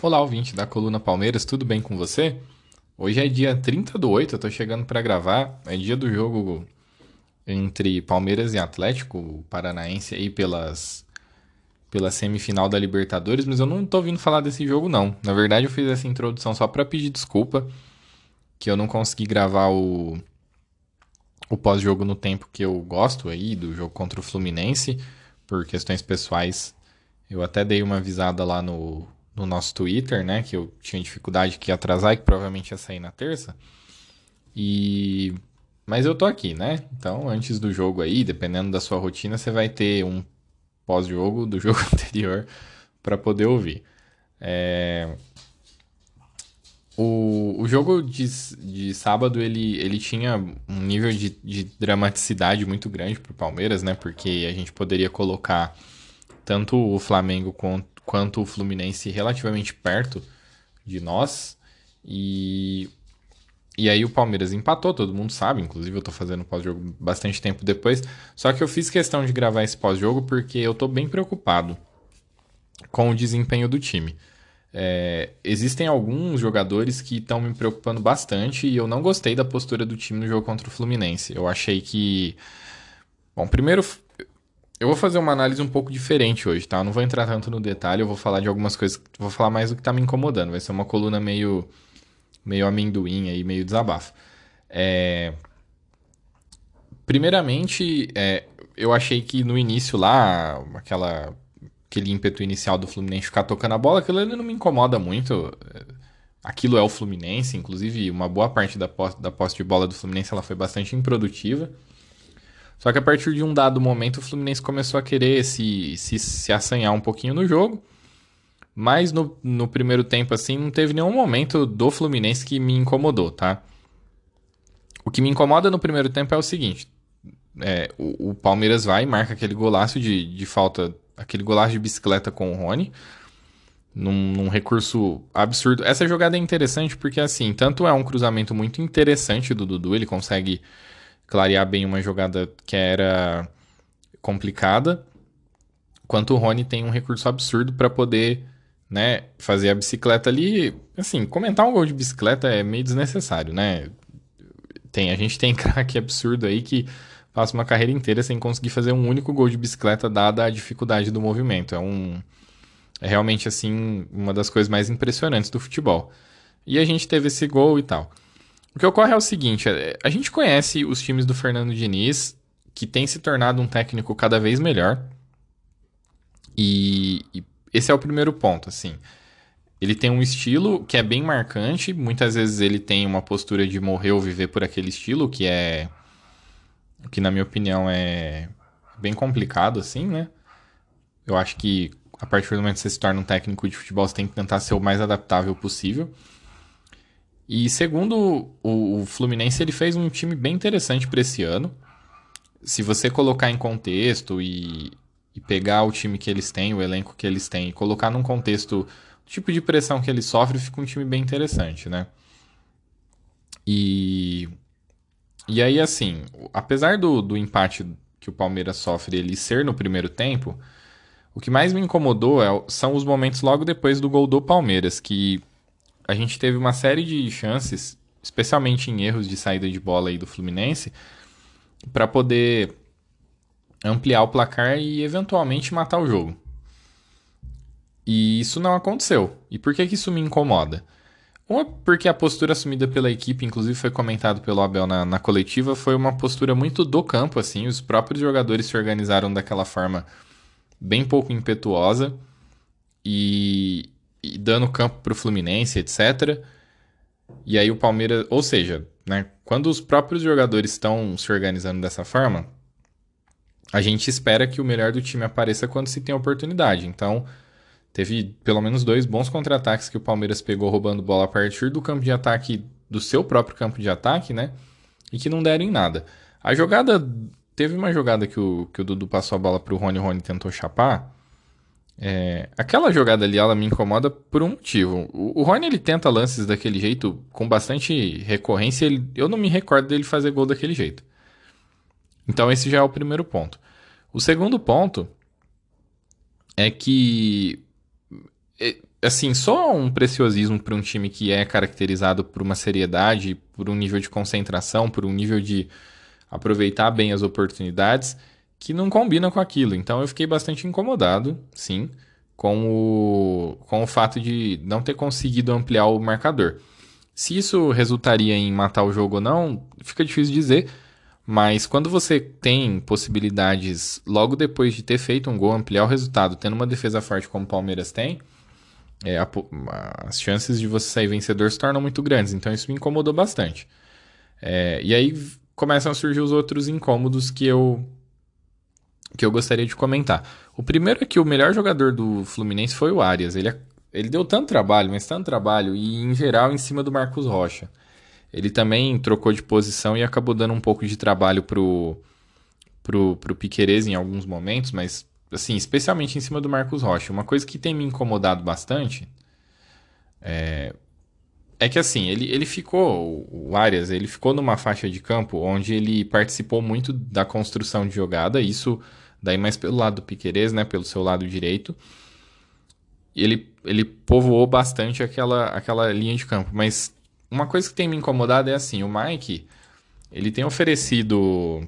Olá, ouvinte da Coluna Palmeiras, tudo bem com você? Hoje é dia 30 do 8, eu tô chegando para gravar. É dia do jogo entre Palmeiras e Atlético Paranaense aí pelas pela semifinal da Libertadores, mas eu não tô vindo falar desse jogo não. Na verdade, eu fiz essa introdução só para pedir desculpa que eu não consegui gravar o o pós-jogo no tempo que eu gosto aí do jogo contra o Fluminense por questões pessoais. Eu até dei uma avisada lá no no nosso Twitter, né? Que eu tinha dificuldade que ia atrasar e que provavelmente ia sair na terça. E. Mas eu tô aqui, né? Então, antes do jogo aí, dependendo da sua rotina, você vai ter um pós-jogo do jogo anterior para poder ouvir. É... O, o jogo de, de sábado ele, ele tinha um nível de, de dramaticidade muito grande para o Palmeiras, né? Porque a gente poderia colocar tanto o Flamengo quanto, o Fluminense relativamente perto de nós. E, e aí o Palmeiras empatou, todo mundo sabe. Inclusive eu tô fazendo pós-jogo bastante tempo depois. Só que eu fiz questão de gravar esse pós-jogo porque eu tô bem preocupado com o desempenho do time. É, existem alguns jogadores que estão me preocupando bastante e eu não gostei da postura do time no jogo contra o Fluminense. Eu achei que. Bom, primeiro eu vou fazer uma análise um pouco diferente hoje, tá? Eu não vou entrar tanto no detalhe, eu vou falar de algumas coisas, vou falar mais do que tá me incomodando. Vai ser uma coluna meio meio amendoim aí, meio desabafo. É... Primeiramente, é, eu achei que no início lá, aquela aquele ímpeto inicial do Fluminense ficar tocando a bola, aquilo não me incomoda muito. Aquilo é o Fluminense, inclusive uma boa parte da posse, da posse de bola do Fluminense ela foi bastante improdutiva. Só que a partir de um dado momento o Fluminense começou a querer se, se, se assanhar um pouquinho no jogo. Mas no, no primeiro tempo, assim, não teve nenhum momento do Fluminense que me incomodou, tá? O que me incomoda no primeiro tempo é o seguinte: é, o, o, Palmeiras vai e marca aquele golaço de, de falta, aquele golaço de bicicleta com o Rony, num, num, recurso absurdo. Essa jogada é interessante porque, assim, tanto é um cruzamento muito interessante do Dudu, ele consegue clarear bem uma jogada que era complicada, quanto o Rony tem um recurso absurdo para poder né, fazer a bicicleta ali. Assim, comentar um gol de bicicleta é meio desnecessário, né? Tem, a gente tem craque absurdo aí que passa uma carreira inteira sem conseguir fazer um único gol de bicicleta, dada a dificuldade do movimento. É um. É realmente, assim, uma das coisas mais impressionantes do futebol. E a gente teve esse gol e tal. O que ocorre é o seguinte: é, a gente conhece os times do Fernando Diniz, que tem se tornado um técnico cada vez melhor. E, e esse é o primeiro ponto, assim. Ele tem um estilo que é bem marcante. Muitas vezes ele tem uma postura de morrer ou viver por aquele estilo, que é. que, na minha opinião, é bem complicado, assim, né? Eu acho que a partir do momento que você se torna um técnico de futebol, você tem que tentar ser o mais adaptável possível. E segundo o, o Fluminense, ele fez um time bem interessante para esse ano. Se você colocar em contexto e, e, pegar o time que eles têm, o elenco que eles têm, e colocar num contexto, o tipo de pressão que eles sofrem, fica um time bem interessante, né? E, e aí, assim, apesar do, do empate que o Palmeiras sofre ele ser no primeiro tempo, o que mais me incomodou é, são os momentos logo depois do gol do Palmeiras, que a gente teve uma série de chances, especialmente em erros de saída de bola aí do Fluminense, para poder ampliar o placar e eventualmente matar o jogo. E isso não aconteceu. E por que, que isso me incomoda? Uma, porque a postura assumida pela equipe, inclusive foi comentado pelo Abel na, na coletiva, foi uma postura muito do campo, assim. Os próprios jogadores se organizaram daquela forma bem pouco impetuosa e, dando campo para o Fluminense, etc. E aí o Palmeiras, ou seja, né, quando os próprios jogadores estão se organizando dessa forma, a gente espera que o melhor do time apareça quando se tem oportunidade. Então, teve pelo menos dois bons contra-ataques que o Palmeiras pegou roubando bola a partir do campo de ataque, do seu próprio campo de ataque, né? E que não deram em nada. A jogada. Teve uma jogada que o, que o Dudu passou a bola pro Rony, o Rony tentou chapar. É, aquela jogada ali, ela me incomoda por um motivo. O, o Rony, ele tenta lances daquele jeito com bastante recorrência. Ele, eu não me recordo dele fazer gol daquele jeito. Então, esse já é o primeiro ponto. O segundo ponto é que, é, assim, só um preciosismo para um time que é caracterizado por uma seriedade, por um nível de concentração, por um nível de aproveitar bem as oportunidades que não combina com aquilo. Então eu fiquei bastante incomodado, sim, com o, com o fato de não ter conseguido ampliar o marcador. Se isso resultaria em matar o jogo ou não, fica difícil dizer. Mas quando você tem possibilidades, logo depois de ter feito um gol, ampliar o resultado, tendo uma defesa forte como o Palmeiras tem, é, a, as chances de você sair vencedor se tornam muito grandes. Então isso me incomodou bastante. É, e aí começam a surgir os outros incômodos que eu que eu gostaria de comentar. O primeiro é que o melhor jogador do Fluminense foi o Arias. Ele, é, ele deu tanto trabalho, mas tanto trabalho, e em geral em cima do Marcos Rocha. Ele também trocou de posição e acabou dando um pouco de trabalho pro, pro, pro Piquerez em alguns momentos, mas assim, especialmente em cima do Marcos Rocha. Uma coisa que tem me incomodado bastante é, é que assim, ele, ele ficou, o Arias, ele ficou numa faixa de campo onde ele participou muito da construção de jogada, isso daí mais pelo lado do Piquerez, né, pelo seu lado direito. Ele, ele povoou bastante aquela, aquela linha de campo, mas uma coisa que tem me incomodado é assim, o Mike, ele tem oferecido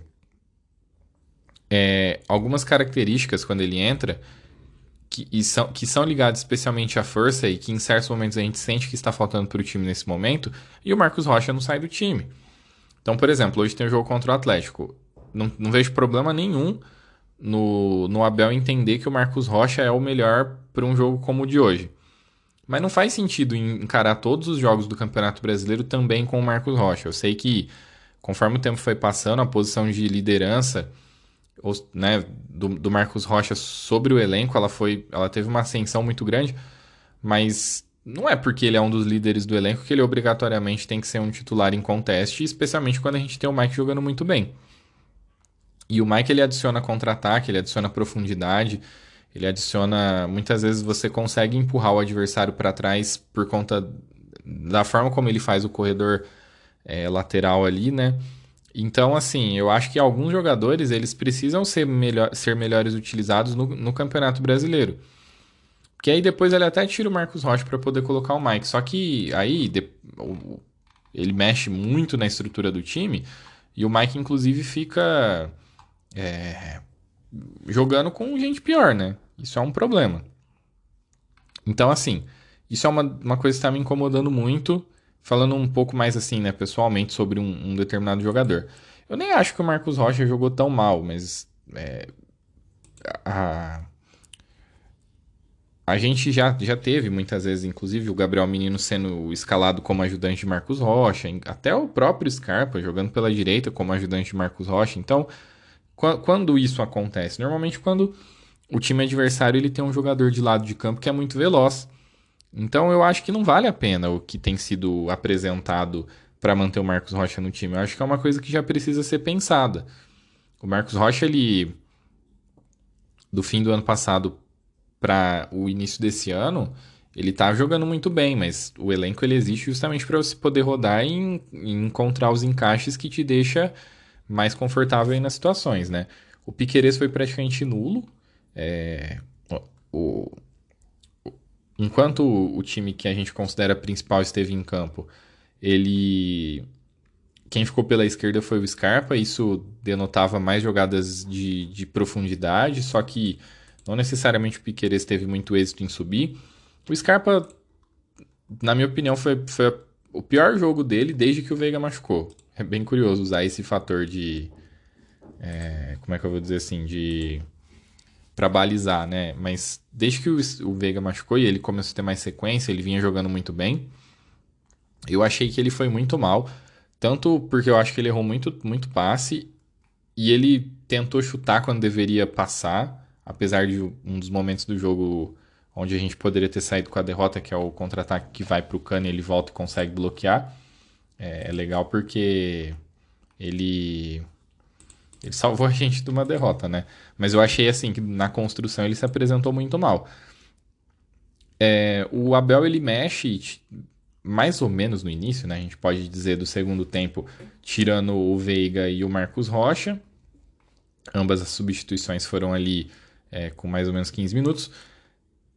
é, algumas características quando ele entra que, e são, que são ligadas especialmente à força e que em certos momentos a gente sente que está faltando para o time nesse momento, e o Marcos Rocha não sai do time. Então, por exemplo, hoje tem o jogo contra o Atlético. Não, não vejo problema nenhum no, no Abel entender que o Marcos Rocha é o melhor para um jogo como o de hoje. Mas não faz sentido encarar todos os jogos do Campeonato Brasileiro também com o Marcos Rocha. Eu sei que, conforme o tempo foi passando, a posição de liderança né, do, do, Marcos Rocha sobre o elenco, ela foi, ela teve uma ascensão muito grande, mas não é porque ele é um dos líderes do elenco que ele obrigatoriamente tem que ser um titular em conteste, especialmente quando a gente tem o Mike jogando muito bem. E o Mike ele adiciona contra-ataque, ele adiciona profundidade, ele adiciona. Muitas vezes você consegue empurrar o adversário para trás por conta da forma como ele faz o corredor é, lateral ali, né? Então, assim, eu acho que alguns jogadores eles precisam ser, melhor, ser melhores utilizados no, no Campeonato Brasileiro. Que aí depois ele até tira o Marcos Rocha para poder colocar o Mike. Só que aí de, o, ele mexe muito na estrutura do time e o Mike, inclusive, fica é, jogando com gente pior, né? Isso é um problema. Então, assim, isso é uma, uma coisa que está me incomodando muito, falando um pouco mais assim, né, pessoalmente, sobre um, um determinado jogador. Eu nem acho que o Marcos Rocha jogou tão mal, mas é, a, a gente já, já teve muitas vezes, inclusive, o Gabriel Menino sendo escalado como ajudante de Marcos Rocha, até o próprio Scarpa jogando pela direita como ajudante de Marcos Rocha. Então, quando isso acontece? Normalmente quando o time adversário ele tem um jogador de lado de campo que é muito veloz. Então eu acho que não vale a pena o que tem sido apresentado para manter o Marcos Rocha no time. Eu acho que é uma coisa que já precisa ser pensada. O Marcos Rocha, ele do fim do ano passado para o início desse ano, ele tá jogando muito bem, mas o elenco ele existe justamente para você poder rodar e, e encontrar os encaixes que te deixa mais confortável nas situações, né? O Piqueires foi praticamente nulo. É, o, enquanto o, time que a gente considera principal esteve em campo, ele quem ficou pela esquerda foi o Scarpa, isso denotava mais jogadas de, de profundidade, só que não necessariamente o Piqueires teve muito êxito em subir. O Scarpa, na minha opinião, foi, foi o pior jogo dele desde que o Veiga machucou é bem curioso usar esse fator de. É, como é que eu vou dizer assim? De. Para balizar, né? Mas desde que o, o Veiga machucou e ele começou a ter mais sequência, ele vinha jogando muito bem. Eu achei que ele foi muito mal, tanto porque eu acho que ele errou muito, muito passe e ele tentou chutar quando deveria passar, apesar de um dos momentos do jogo onde a gente poderia ter saído com a derrota, que é o contra-ataque que vai para o Cano e ele volta e consegue bloquear. É, é, legal porque ele ele salvou a gente de uma derrota, né? Mas eu achei assim que na construção ele se apresentou muito mal. É, o Abel ele mexe mais ou menos no início, né? A gente pode dizer do segundo tempo, tirando o Veiga e o Marcos Rocha. Ambas as substituições foram ali é, com mais ou menos 15 minutos.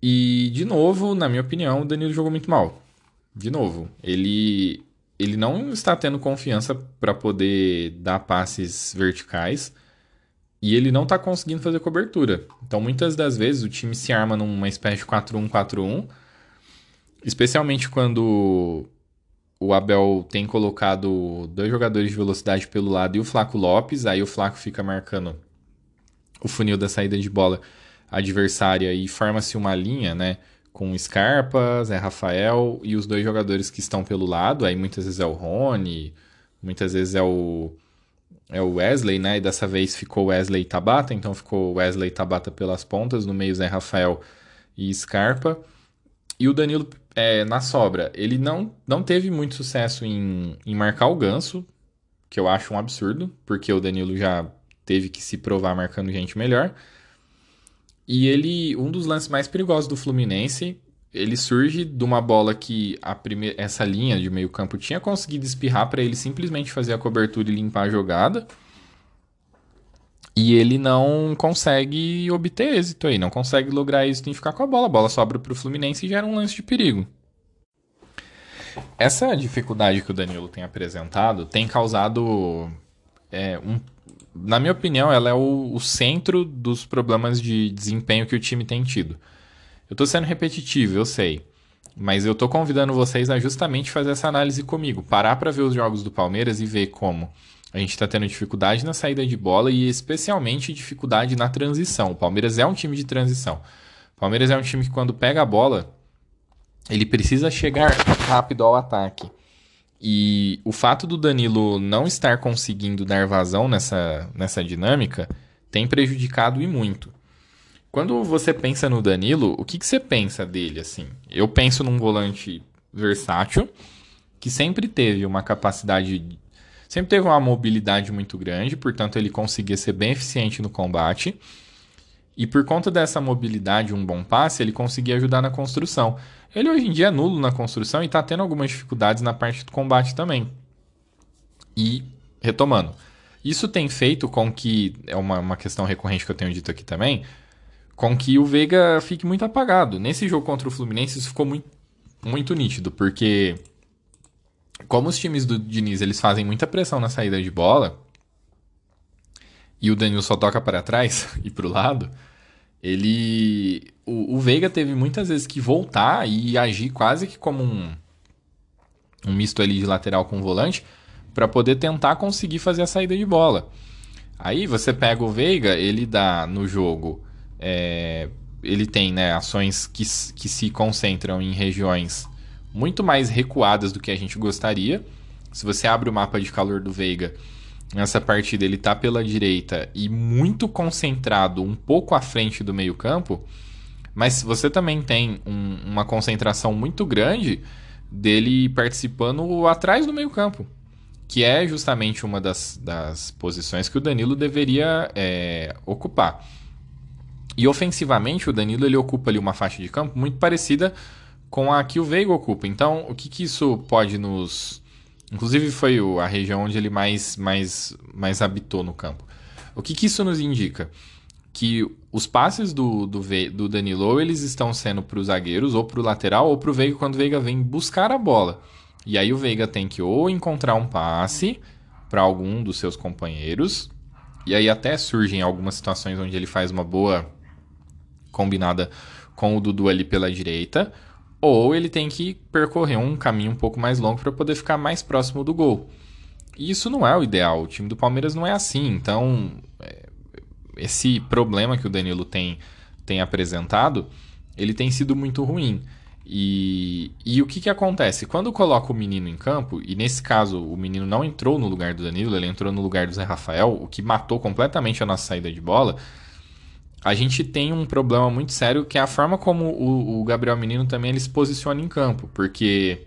E, de novo, na minha opinião, o Danilo jogou muito mal. De novo, ele, ele não está tendo confiança para poder dar passes verticais e ele não está conseguindo fazer cobertura. Então, muitas das vezes, o time se arma numa espécie de 4-1-4-1, especialmente quando o Abel tem colocado dois jogadores de velocidade pelo lado e o Flaco Lopes, aí o Flaco fica marcando o funil da saída de bola adversária e forma-se uma linha, né? Com Scarpa, Zé Rafael e os dois jogadores que estão pelo lado. Aí muitas vezes é o Rony, muitas vezes é o, é o Wesley, né? E dessa vez ficou Wesley e Tabata, então ficou Wesley e Tabata pelas pontas, no meio Zé Rafael e Scarpa. E o Danilo é, na sobra, ele não, não teve muito sucesso em, em marcar o ganso, que eu acho um absurdo, porque o Danilo já teve que se provar marcando gente melhor. E ele, um dos lances mais perigosos do Fluminense, ele surge de uma bola que a primeira, essa linha de meio campo tinha conseguido espirrar para ele simplesmente fazer a cobertura e limpar a jogada. E ele não consegue obter êxito aí, não consegue lograr êxito em ficar com a bola. A bola sobra para o Fluminense e gera um lance de perigo. Essa dificuldade que o Danilo tem apresentado tem causado é, um na minha opinião, ela é o, o, centro dos problemas de desempenho que o time tem tido. Eu estou sendo repetitivo, eu sei. Mas eu estou convidando vocês a justamente fazer essa análise comigo. Parar para ver os jogos do Palmeiras e ver como a gente está tendo dificuldade na saída de bola e especialmente dificuldade na transição. O Palmeiras é um time de transição. O Palmeiras é um time que quando pega a bola, ele precisa chegar rápido ao ataque. E o fato do Danilo não estar conseguindo dar vazão nessa, nessa dinâmica tem prejudicado e muito. Quando você pensa no Danilo, o que, que você pensa dele assim? Eu penso num volante versátil que sempre teve uma capacidade, sempre teve uma mobilidade muito grande, portanto ele conseguia ser bem eficiente no combate. E por conta dessa mobilidade, um bom passe, ele conseguia ajudar na construção. Ele hoje em dia é nulo na construção e está tendo algumas dificuldades na parte do combate também. E, retomando, isso tem feito com que, é uma, uma questão recorrente que eu tenho dito aqui também, com que o Veiga fique muito apagado. Nesse jogo contra o Fluminense isso ficou muito, muito nítido, porque como os times do Diniz eles fazem muita pressão na saída de bola, e o Danilo só toca para trás e para o lado, ele o, o Veiga teve muitas vezes que voltar e agir quase que como um, um misto ali de lateral com volante para poder tentar conseguir fazer a saída de bola. Aí você pega o Veiga, ele dá no jogo, é, ele tem né, ações que, que se concentram em regiões muito mais recuadas do que a gente gostaria. Se você abre o mapa de calor do Veiga, nessa partida ele está pela direita e muito concentrado, um pouco à frente do meio-campo. Mas você também tem um, uma concentração muito grande dele participando atrás do meio-campo, que é justamente uma das, das posições que o Danilo deveria é, ocupar. E ofensivamente, o Danilo ele ocupa ali uma faixa de campo muito parecida com a que o Veiga ocupa. Então, o que, que isso pode nos. Inclusive, foi a região onde ele mais, mais, mais habitou no campo. O que, que isso nos indica? que os passes do, do, do Danilo eles estão sendo para os zagueiros, ou para o lateral, ou para o Veiga quando o Veiga vem buscar a bola. E aí o Veiga tem que ou encontrar um passe para algum dos seus companheiros, e aí até surgem algumas situações onde ele faz uma boa combinada com o Dudu ali pela direita, ou ele tem que percorrer um caminho um pouco mais longo para poder ficar mais próximo do gol. E isso não é o ideal. O time do Palmeiras não é assim. Então, é, esse problema que o Danilo tem, tem apresentado, ele tem sido muito ruim. E, e o que, que acontece? Quando coloca o menino em campo, e nesse caso o menino não entrou no lugar do Danilo, ele entrou no lugar do Zé Rafael, o que matou completamente a nossa saída de bola, a gente tem um problema muito sério que é a forma como o, o Gabriel Menino também ele se posiciona em campo, porque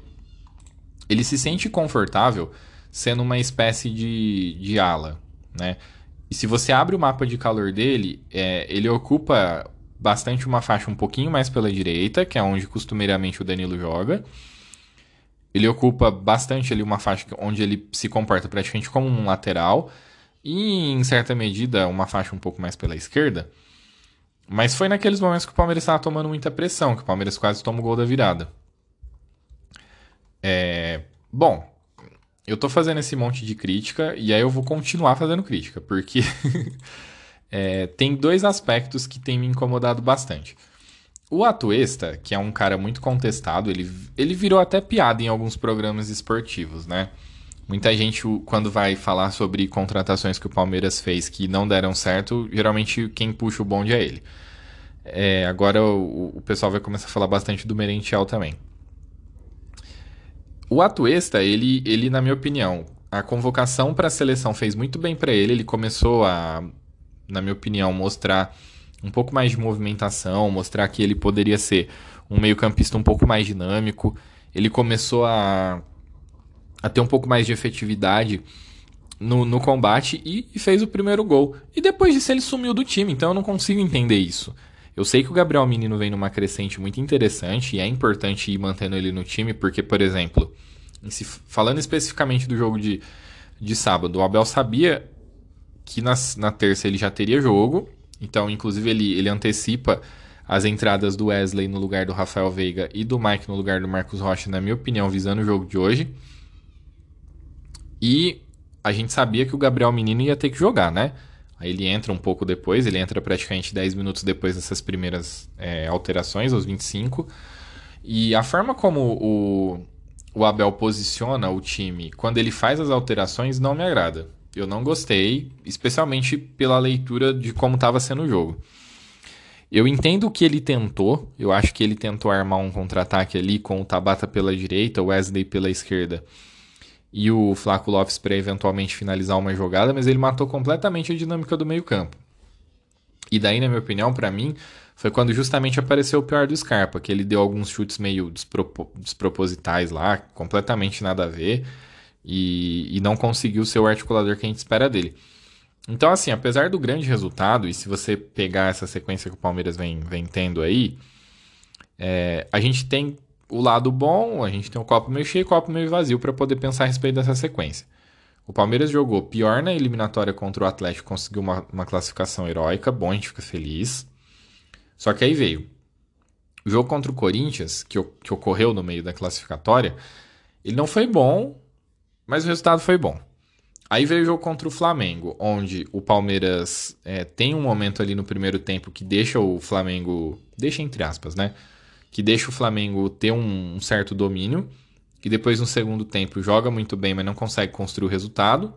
ele se sente confortável sendo uma espécie de, de ala, né? E se você abre o mapa de calor dele, é, ele ocupa bastante uma faixa um pouquinho mais pela direita, que é onde costumeiramente o Danilo joga. Ele ocupa bastante ali uma faixa onde ele se comporta praticamente como um lateral. E, em certa medida, uma faixa um pouco mais pela esquerda. Mas foi naqueles momentos que o Palmeiras estava tomando muita pressão, que o Palmeiras quase toma o gol da virada. É... Bom, eu tô fazendo esse monte de crítica e aí eu vou continuar fazendo crítica, porque é, tem dois aspectos que tem me incomodado bastante. O Atuesta, que é um cara muito contestado, ele, ele virou até piada em alguns programas esportivos, né? Muita gente, quando vai falar sobre contratações que o Palmeiras fez que não deram certo, geralmente quem puxa o bonde é ele. É, agora o, o, pessoal vai começar a falar bastante do Merentiel também. O Atuesta, ele, ele, na minha opinião, a convocação para a seleção fez muito bem para ele. Ele começou a na minha opinião, mostrar um pouco mais de movimentação, mostrar que ele poderia ser um meio-campista um pouco mais dinâmico. Ele começou a, a ter um pouco mais de efetividade no, no combate e, e, fez o primeiro gol. E depois disso ele sumiu do time, então eu não consigo entender isso. Eu sei que o Gabriel Menino vem numa crescente muito interessante e é importante ir mantendo ele no time, porque, por exemplo, falando especificamente do jogo de, de sábado, o Abel sabia que na, na terça ele já teria jogo. Então, inclusive, ele, ele antecipa as entradas do Wesley no lugar do Rafael Veiga e do Mike no lugar do Marcos Rocha, na minha opinião, visando o jogo de hoje. E a gente sabia que o Gabriel Menino ia ter que jogar, né? Aí ele entra um pouco depois, ele entra praticamente 10 minutos depois dessas primeiras é, alterações, aos 25. E a forma como o, o Abel posiciona o time quando ele faz as alterações não me agrada. Eu não gostei, especialmente pela leitura de como estava sendo o jogo. Eu entendo o que ele tentou. Eu acho que ele tentou armar um contra-ataque ali com o Tabata pela direita, o Wesley pela esquerda e o Flaco Lopes para eventualmente finalizar uma jogada, mas ele matou completamente a dinâmica do meio-campo. E daí, na minha opinião, para mim, foi quando justamente apareceu o pior do Scarpa, que ele deu alguns chutes meio despropositais lá, completamente nada a ver e, e não conseguiu ser o articulador que a gente espera dele. Então, assim, apesar do grande resultado, e se você pegar essa sequência que o Palmeiras vem, vem tendo aí, é, a gente tem o lado bom, a gente tem o copo meio cheio e o copo meio vazio para poder pensar a respeito dessa sequência. O Palmeiras jogou pior na eliminatória contra o Atlético, conseguiu uma, uma classificação heróica, bom, a gente fica feliz. Só que aí veio. O jogo contra o Corinthians, que, que ocorreu no meio da classificatória, ele não foi bom, mas o resultado foi bom. Aí veio o jogo contra o Flamengo, onde o Palmeiras é, tem um momento ali no primeiro tempo que deixa o Flamengo. Deixa entre aspas, né? Que deixa o Flamengo ter um, um certo domínio. Que depois no segundo tempo joga muito bem, mas não consegue construir o resultado.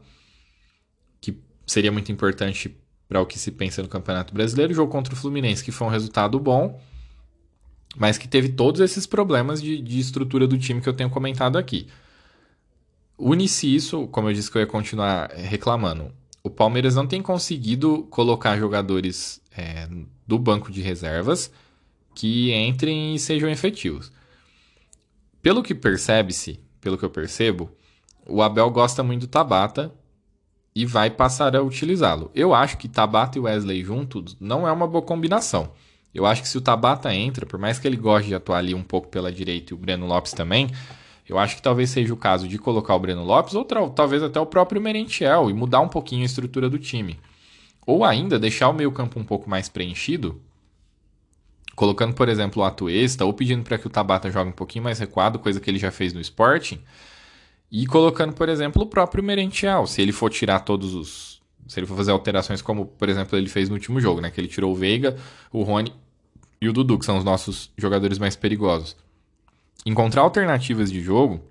Que seria muito importante para o que se pensa no Campeonato Brasileiro. Jogo contra o Fluminense, que foi um resultado bom, mas que teve todos esses problemas de, de estrutura do time que eu tenho comentado aqui. Une-se isso, como eu disse que eu ia continuar reclamando. O Palmeiras não tem conseguido colocar jogadores é, do banco de reservas que entrem e sejam efetivos. Pelo que percebe-se, pelo que eu percebo, o Abel gosta muito do Tabata e vai passar a utilizá-lo. Eu acho que Tabata e Wesley juntos não é uma boa combinação. Eu acho que se o Tabata entra, por mais que ele goste de atuar ali um pouco pela direita e o Breno Lopes também, eu acho que talvez seja o caso de colocar o Breno Lopes ou talvez até o próprio Merentiel e mudar um pouquinho a estrutura do time. Ou ainda deixar o meio-campo um pouco mais preenchido, colocando, por exemplo, o Atuesta, ou pedindo para que o Tabata jogue um pouquinho mais recuado, coisa que ele já fez no Sporting, e colocando, por exemplo, o próprio Merentiel, se ele for tirar todos os. Se ele for fazer alterações como, por exemplo, ele fez no último jogo, né? Que ele tirou o Veiga, o Rony e o Dudu, que são os nossos jogadores mais perigosos encontrar alternativas de jogo,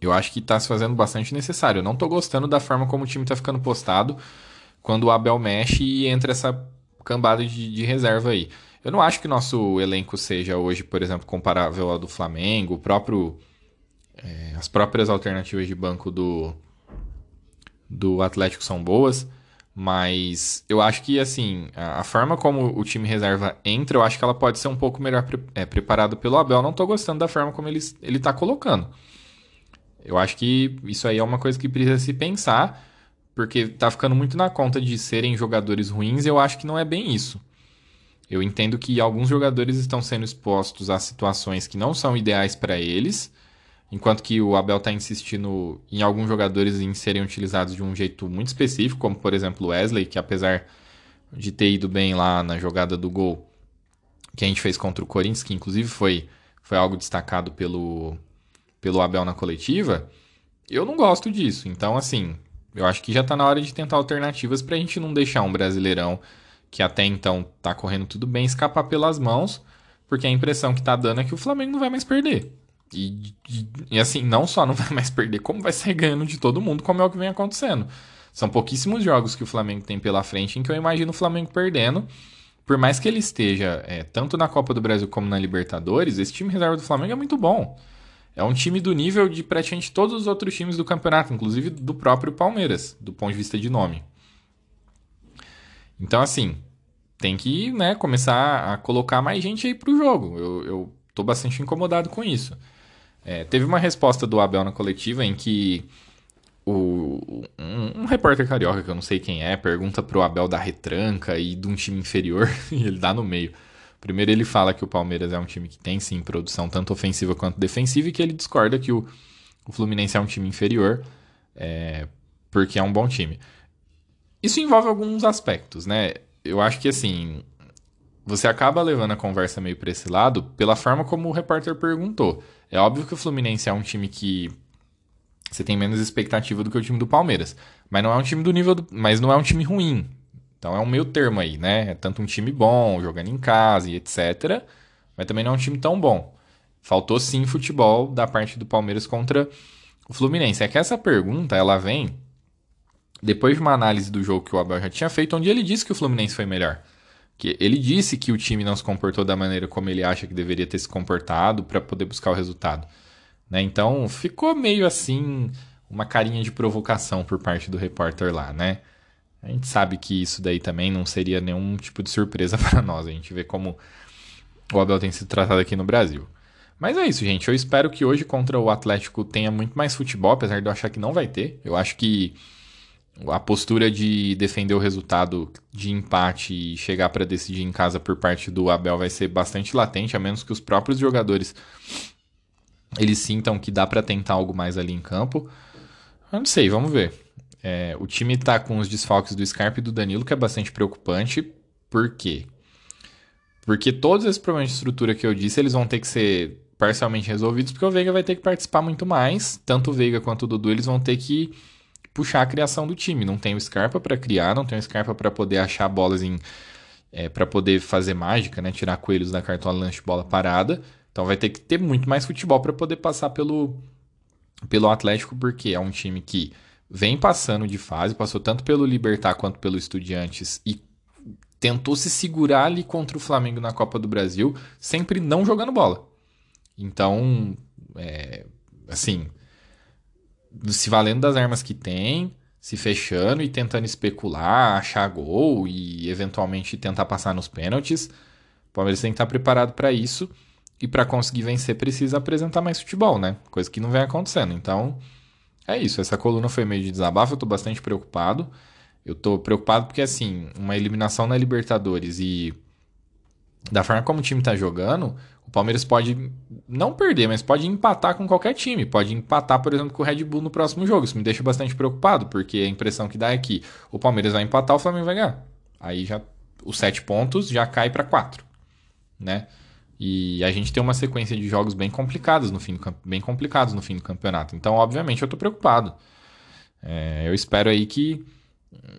eu acho que está se fazendo bastante necessário. Eu não estou gostando da forma como o time está ficando postado, quando o Abel mexe e entra essa cambada de, de reserva aí. Eu não acho que nosso elenco seja hoje, por exemplo, comparável ao do Flamengo, o próprio é, as próprias alternativas de banco do do Atlético são boas, mas eu acho que assim a, a, forma como o time reserva entra, eu acho que ela pode ser um pouco melhor pre, é, preparada pelo Abel. Não estou gostando da forma como ele ele está colocando. Eu acho que isso aí é uma coisa que precisa se pensar, porque tá ficando muito na conta de serem jogadores ruins. Eu acho que não é bem isso. Eu entendo que alguns jogadores estão sendo expostos a situações que não são ideais para eles, enquanto que o Abel está insistindo em alguns jogadores em serem utilizados de um jeito muito específico, como por exemplo o Wesley, que apesar de ter ido bem lá na jogada do gol que a gente fez contra o Corinthians, que inclusive foi, foi algo destacado pelo, pelo Abel na coletiva, eu não gosto disso. Então, assim, eu acho que já está na hora de tentar alternativas para a gente não deixar um brasileirão que até então tá correndo tudo bem, escapar pelas mãos, porque a impressão que tá dando é que o Flamengo não vai mais perder. E, e, e, assim, não só não vai mais perder, como vai sair ganhando de todo mundo, como é o que vem acontecendo. São pouquíssimos jogos que o Flamengo tem pela frente em que eu imagino o Flamengo perdendo. Por mais que ele esteja é, tanto na Copa do Brasil como na Libertadores, esse time reserva do Flamengo é muito bom. É um time do nível de praticamente todos os outros times do campeonato, inclusive do próprio Palmeiras, do ponto de vista de nome. Então, assim, tem que né, começar a colocar mais gente aí pro jogo. Eu, eu tô bastante incomodado com isso. É, teve uma resposta do Abel na coletiva em que o, um, um, repórter carioca, que eu não sei quem é, pergunta pro Abel da retranca e de um time inferior, e ele dá no meio. Primeiro ele fala que o Palmeiras é um time que tem sim produção tanto ofensiva quanto defensiva e que ele discorda que o, o Fluminense é um time inferior, é, porque é um bom time. Isso envolve alguns aspectos, né? Eu acho que assim, você acaba levando a conversa meio para esse lado pela forma como o repórter perguntou. É óbvio que o Fluminense é um time que você tem menos expectativa do que o time do Palmeiras, mas não é um time do nível do, mas não é um time ruim. Então é um meio termo aí, né? É tanto um time bom, jogando em casa e etc, mas também não é um time tão bom. Faltou sim futebol da parte do Palmeiras contra o Fluminense. É que essa pergunta, ela vem depois de uma análise do jogo que o Abel já tinha feito, onde ele disse que o Fluminense foi melhor. Que ele disse que o time não se comportou da maneira como ele acha que deveria ter se comportado para poder buscar o resultado. Né? Então ficou meio assim uma carinha de provocação por parte do repórter lá, né? A gente sabe que isso daí também não seria nenhum tipo de surpresa para nós. A gente vê como o Abel tem sido tratado aqui no Brasil. Mas é isso, gente. Eu espero que hoje contra o Atlético tenha muito mais futebol, apesar de eu achar que não vai ter. Eu acho que a postura de defender o resultado de empate e chegar para decidir em casa por parte do Abel vai ser bastante latente, a menos que os próprios jogadores eles sintam que dá para tentar algo mais ali em campo. Eu não sei, vamos ver. É, o time está com os desfalques do Scarpa e do Danilo, que é bastante preocupante. Por quê? Porque todos esses problemas de estrutura que eu disse, eles vão ter que ser parcialmente resolvidos, porque o Veiga vai ter que participar muito mais. Tanto o Veiga quanto o Dudu, eles vão ter que puxar a criação do time. Não tem o Scarpa para criar, não tem o Scarpa para poder achar bolas em. É, para poder fazer mágica, né? Tirar coelhos da cartola lanche bola parada. Então vai ter que ter muito mais futebol para poder passar pelo, pelo Atlético, porque é um time que vem passando de fase, passou tanto pelo Libertar quanto pelo Estudiantes e tentou se segurar ali contra o Flamengo na Copa do Brasil, sempre não jogando bola. Então, é, assim, se valendo das armas que tem, se fechando e tentando especular, achar gol e eventualmente tentar passar nos pênaltis. O Palmeiras tem que estar preparado para isso e para conseguir vencer precisa apresentar mais futebol, né? Coisa que não vem acontecendo. Então, é isso. Essa coluna foi meio de desabafo, eu tô bastante preocupado. Eu tô preocupado porque assim, uma eliminação na Libertadores e da forma como o time tá jogando, o Palmeiras pode não perder, mas pode empatar com qualquer time. Pode empatar, por exemplo, com o Red Bull no próximo jogo. Isso me deixa bastante preocupado, porque a impressão que dá é que o Palmeiras vai empatar, o Flamengo vai ganhar. Aí já os sete pontos já cai para quatro, né? E a gente tem uma sequência de jogos bem complicados no fim do, bem complicados no fim do campeonato. Então, obviamente, eu estou preocupado. É, eu espero aí que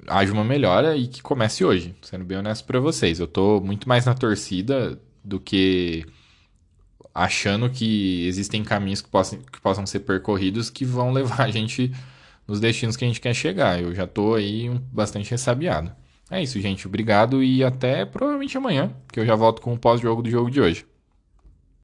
haja uma melhora e que comece hoje, sendo bem honesto para vocês. Eu estou muito mais na torcida do que achando que existem caminhos que possam, que possam ser percorridos que vão levar a gente nos destinos que a gente quer chegar. Eu já tô aí bastante ressabiado. É isso, gente. Obrigado e até provavelmente amanhã, que eu já volto com o pós-jogo do jogo de hoje.